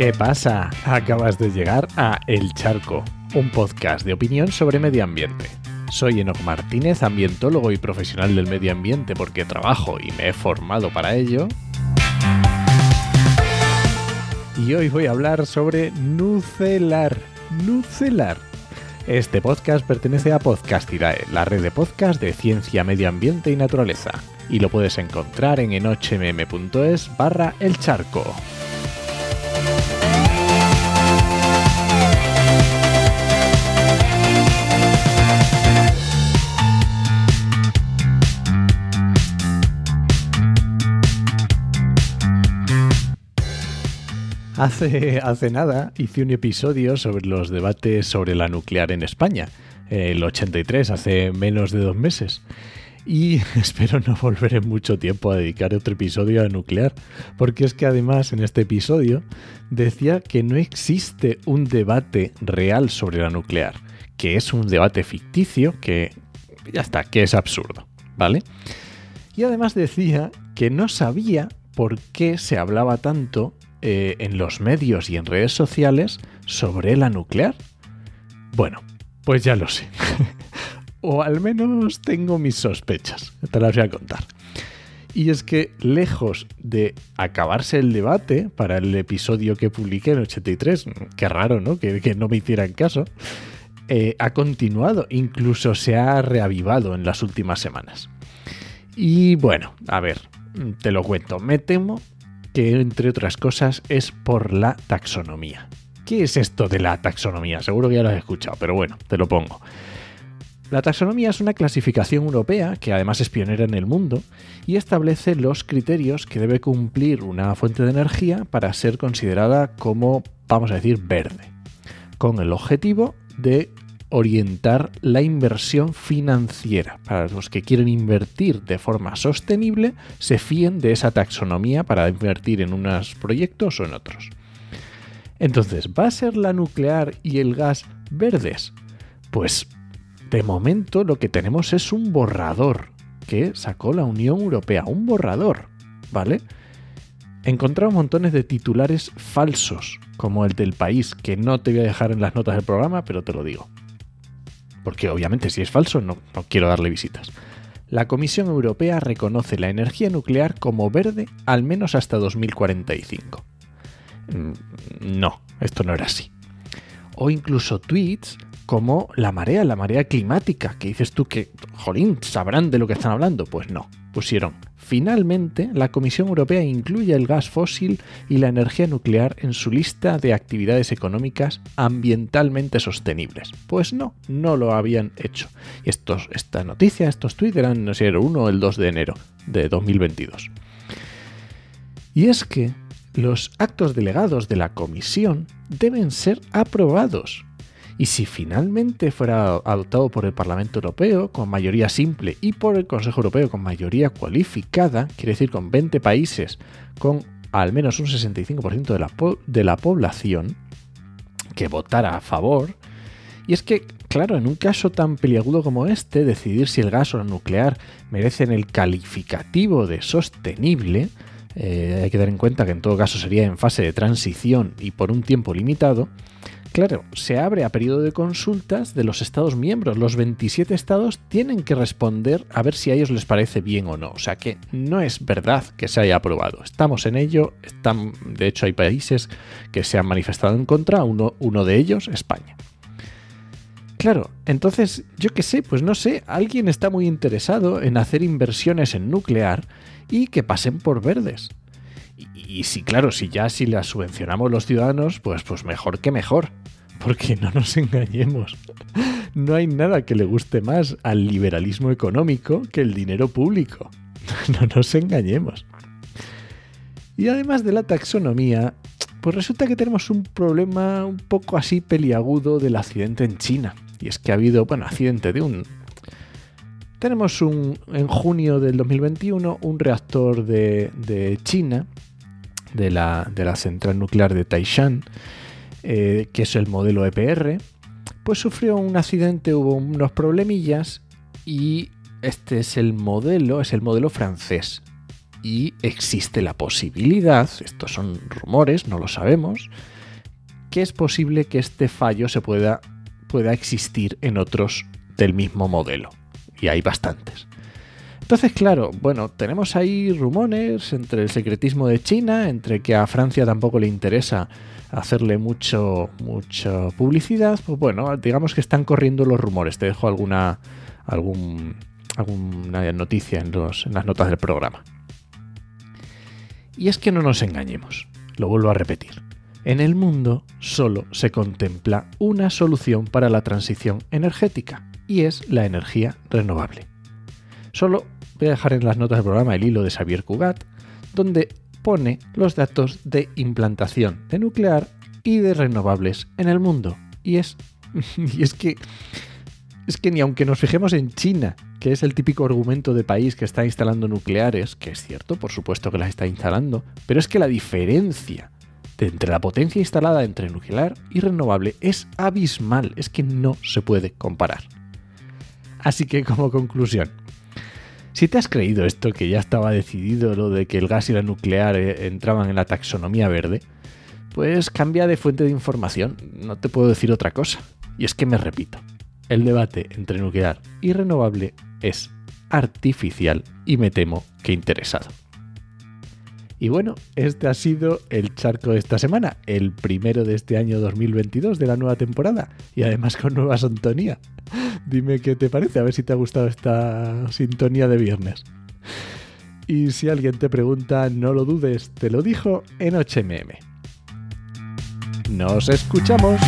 ¿Qué pasa? Acabas de llegar a El Charco, un podcast de opinión sobre medio ambiente. Soy Enoch Martínez, ambientólogo y profesional del medio ambiente porque trabajo y me he formado para ello. Y hoy voy a hablar sobre Nucelar. Nucelar. Este podcast pertenece a Podcastidae, la red de podcast de ciencia, medio ambiente y naturaleza. Y lo puedes encontrar en enochmm.es barra el charco. Hace, hace nada hice un episodio sobre los debates sobre la nuclear en España, el 83, hace menos de dos meses. Y espero no volver en mucho tiempo a dedicar otro episodio a nuclear, porque es que además en este episodio decía que no existe un debate real sobre la nuclear, que es un debate ficticio que ya está, que es absurdo, ¿vale? Y además decía que no sabía por qué se hablaba tanto eh, en los medios y en redes sociales sobre la nuclear? Bueno, pues ya lo sé. o al menos tengo mis sospechas. Te las voy a contar. Y es que lejos de acabarse el debate para el episodio que publiqué en 83, qué raro, ¿no? Que, no me hicieran caso, eh, ha continuado, incluso se ha reavivado en las últimas semanas. Y bueno, a ver, te lo cuento, me temo que entre otras cosas es por la taxonomía. ¿Qué es esto de la taxonomía? Seguro que ya lo has escuchado, pero bueno, te lo pongo. La taxonomía es una clasificación europea que además es pionera en el mundo y establece los criterios que debe cumplir una fuente de energía para ser considerada como, vamos a decir, verde, con el objetivo de orientar la inversión financiera. Para los que quieren invertir de forma sostenible, se fíen de esa taxonomía para invertir en unos proyectos o en otros. Entonces, ¿va a ser la nuclear y el gas verdes? Pues de momento lo que tenemos es un borrador que sacó la Unión Europea, un borrador, ¿vale? Encontramos montones de titulares falsos, como el del país, que no te voy a dejar en las notas del programa, pero te lo digo porque obviamente si es falso no, quiero darle visitas. La Comisión Europea reconoce la energía nuclear como verde al menos hasta 2045. Mm, no, esto no era así. O incluso tweets como la marea, la marea climática, que dices tú que, jolín, sabrán de lo que están hablando. Pues no, pusieron Finalmente, la Comisión Europea incluye el gas fósil y la energía nuclear en su lista de actividades económicas ambientalmente sostenibles. Pues no, no lo habían hecho. Esta noticia, estos tweets eran, no sé, el 1 o el 2 de enero de 2022. Y es que los actos delegados de la Comisión deben ser aprobados y si finalmente fuera adoptado por el Parlamento Europeo con mayoría simple y por el Consejo Europeo con mayoría cualificada, quiere decir con 20 países con al menos un 65% de la, población que votara a favor, y es que, claro, en un caso tan peliagudo como este, decidir si el gas o la nuclear merecen el calificativo de sostenible, eh, hay que dar en cuenta que en todo caso sería en fase de transición y por un tiempo limitado, Claro, se abre a periodo de consultas de los Estados miembros. Los 27 Estados tienen que responder a ver si a ellos les parece bien o no. O sea que no es verdad que se haya aprobado. Estamos en ello. Están, de hecho, hay países que se han manifestado en contra. Uno, de ellos, España. Claro, entonces, yo qué sé, pues no sé, alguien está muy interesado en hacer inversiones en nuclear y que pasen por verdes. Y, si, claro, si ya si las subvencionamos los ciudadanos, pues, pues mejor que mejor. Porque no nos engañemos. No hay nada que le guste más al liberalismo económico que el dinero público. No nos engañemos. Y además de la taxonomía, pues resulta que tenemos un problema un poco así peliagudo del accidente en China. Y es que ha habido, bueno, accidente de un... Tenemos un, en junio del 2021 un reactor de, de China de la, central nuclear de Taishan, eh, que es el modelo EPR, pues sufrió un accidente, hubo unos problemillas y este es el modelo, es el modelo francés. y existe la posibilidad, estos son rumores, no lo sabemos, que es posible que este fallo se pueda, pueda existir en otros del mismo modelo. Y hay bastantes. Entonces, claro, bueno, tenemos ahí rumores entre el secretismo de China, entre que a Francia tampoco le interesa hacerle mucho, mucha publicidad. Pues bueno, digamos que están corriendo los rumores. Te dejo alguna, algún, alguna noticia en, en las notas del programa. Y es que no nos engañemos, lo vuelvo a repetir. En el mundo solo se contempla una solución para la transición energética y es la energía renovable. Solo voy a dejar en las notas del programa el hilo de Xavier Cugat, donde pone los datos de implantación de nuclear y de renovables en el mundo. Y es, y es que es que ni aunque nos fijemos en China, que es el típico argumento de país que está instalando nucleares, que es cierto, por supuesto que las está instalando, pero es que la diferencia entre la potencia instalada entre nuclear y renovable es abismal, es que no se puede comparar. Así que como conclusión, si te has creído esto, que ya estaba decidido lo de que el gas y la nuclear eh, entraban en la taxonomía verde, pues cambia de fuente de información, no te puedo decir otra cosa. Y es que me repito, el debate entre nuclear y renovable es artificial y me temo que interesado. Y bueno, este ha sido el charco de esta semana, el primero de este año 2022 de la nueva temporada y además con nueva sintonía. Dime qué te parece, a ver si te ha gustado esta sintonía de viernes. Y si alguien te pregunta, no lo dudes, te lo dijo en HMM. Nos escuchamos.